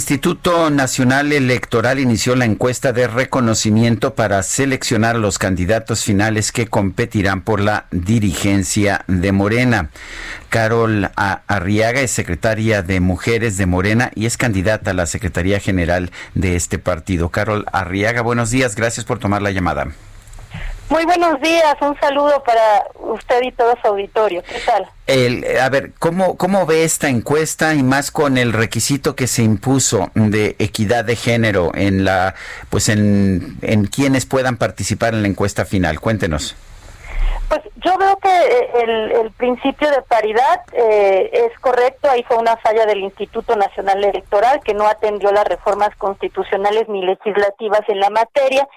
Instituto Nacional Electoral inició la encuesta de reconocimiento para seleccionar los candidatos finales que competirán por la dirigencia de Morena. Carol Arriaga es secretaria de Mujeres de Morena y es candidata a la Secretaría General de este partido. Carol Arriaga, buenos días, gracias por tomar la llamada. Muy buenos días, un saludo para usted y todo su auditorio. ¿Qué tal? El, a ver, ¿cómo, ¿cómo ve esta encuesta y más con el requisito que se impuso de equidad de género en la, pues en, en quienes puedan participar en la encuesta final? Cuéntenos. Pues yo veo que eh, el, el principio de paridad eh, es correcto. Ahí fue una falla del Instituto Nacional Electoral que no atendió las reformas constitucionales ni legislativas en la materia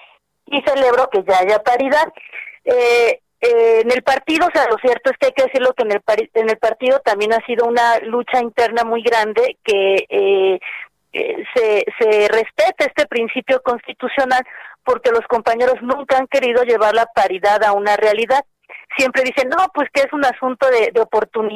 y celebro que ya haya paridad. Eh, eh, en el partido, o sea, lo cierto es que hay que decirlo que en el, en el partido también ha sido una lucha interna muy grande que eh, eh, se, se respete este principio constitucional porque los compañeros nunca han querido llevar la paridad a una realidad siempre dicen no pues que es un asunto de de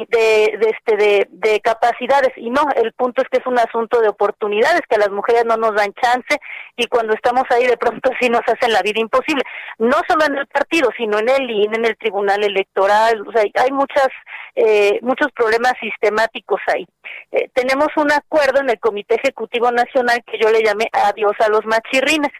de, de, este de, de capacidades y no el punto es que es un asunto de oportunidades que a las mujeres no nos dan chance y cuando estamos ahí de pronto sí nos hacen la vida imposible. No solo en el partido sino en el INE en el tribunal electoral o sea hay muchas eh, muchos problemas sistemáticos ahí. Eh, tenemos un acuerdo en el comité ejecutivo nacional que yo le llamé adiós a los machirrines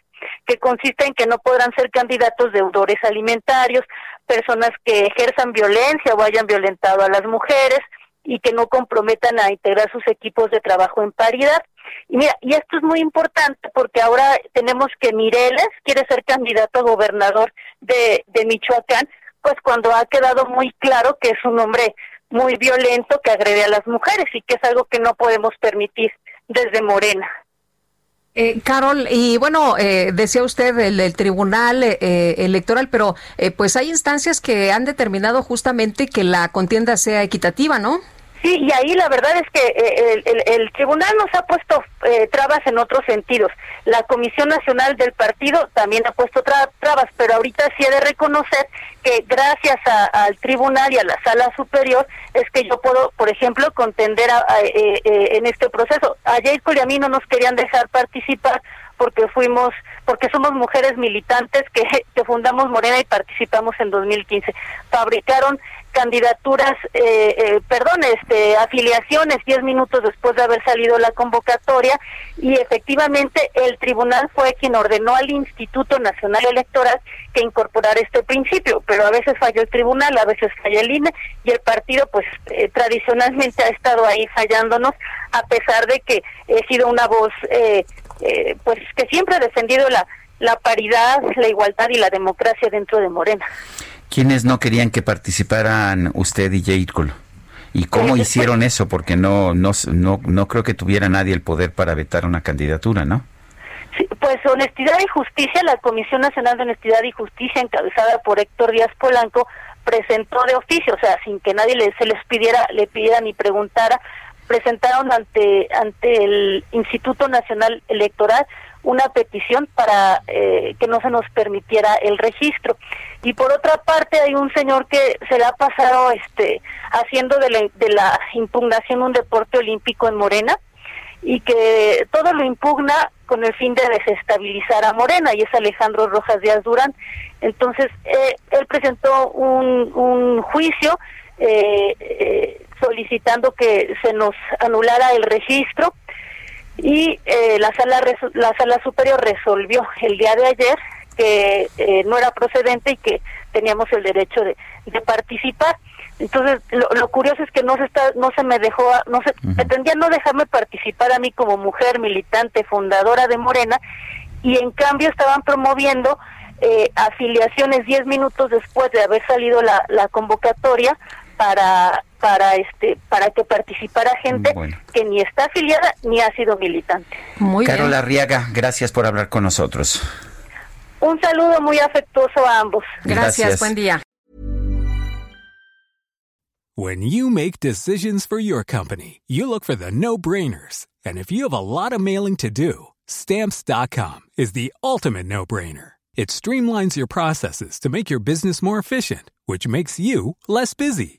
que consiste en que no podrán ser candidatos deudores alimentarios, personas que ejerzan violencia o hayan violentado a las mujeres y que no comprometan a integrar sus equipos de trabajo en paridad. Y mira, y esto es muy importante porque ahora tenemos que Mireles quiere ser candidato a gobernador de, de Michoacán, pues cuando ha quedado muy claro que es un hombre muy violento que agrede a las mujeres y que es algo que no podemos permitir desde Morena. Eh, Carol, y bueno, eh, decía usted el, Tribunal eh, Electoral, pero eh, pues hay instancias que han determinado justamente que la contienda sea equitativa, ¿no? Sí, y ahí la verdad es que eh, el, el, tribunal nos ha puesto eh, trabas en otros sentidos. La Comisión Nacional del Partido también ha puesto trabas, pero ahorita sí he de reconocer que gracias al tribunal y a la sala superior es que yo puedo, por ejemplo, contender eh, en este proceso. A Jacob y a mí no nos querían dejar participar porque fuimos, porque somos mujeres militantes que, que fundamos Morena y participamos en 2015. Fabricaron candidaturas, eh, eh, perdón, este, afiliaciones diez minutos después de haber salido la convocatoria y efectivamente el tribunal fue quien ordenó al Instituto Nacional Electoral que incorporara este principio, pero a veces falló el tribunal, a veces falla el INE y el partido pues eh, tradicionalmente ha estado ahí fallándonos a pesar de que he sido una voz eh, eh, pues que siempre ha defendido la, la paridad, la igualdad y la democracia dentro de Morena. ¿Quiénes no querían que participaran usted y Jade ¿Y cómo hicieron eso? Porque no, no, no, no creo que tuviera nadie el poder para vetar una candidatura, ¿no? pues Honestidad y Justicia, la Comisión Nacional de Honestidad y Justicia, encabezada por Héctor Díaz Polanco, presentó de oficio, o sea, sin que nadie le, se les pidiera, le pidiera ni preguntara, presentaron ante ante el Instituto Nacional Electoral una petición para eh, que no se nos permitiera el registro. Y por otra parte hay un señor que se le ha pasado este haciendo de la, de la impugnación un deporte olímpico en Morena y que todo lo impugna con el fin de desestabilizar a Morena y es Alejandro Rojas Díaz Durán. Entonces eh, él presentó un, un juicio eh, eh, solicitando que se nos anulara el registro y eh, la sala la sala superior resolvió el día de ayer que eh, no era procedente y que teníamos el derecho de, de participar. Entonces lo, curioso es que no se está no se me dejó no se pretendía no dejarme participar a mí como mujer militante fundadora de Morena y en cambio estaban promoviendo eh, afiliaciones diez minutos después de haber salido la, la convocatoria para para este para que participara gente que ni está afiliada ni ha sido militante. Muy Carola Arriaga, gracias por hablar con nosotros. Un saludo muy afectuoso a ambos. Gracias, buen día. When you make decisions for your company, you look for the no-brainers. And if you have a lot of mailing to do, stamps.com is the ultimate no-brainer. It streamlines your processes to make your business more efficient, which makes you less busy.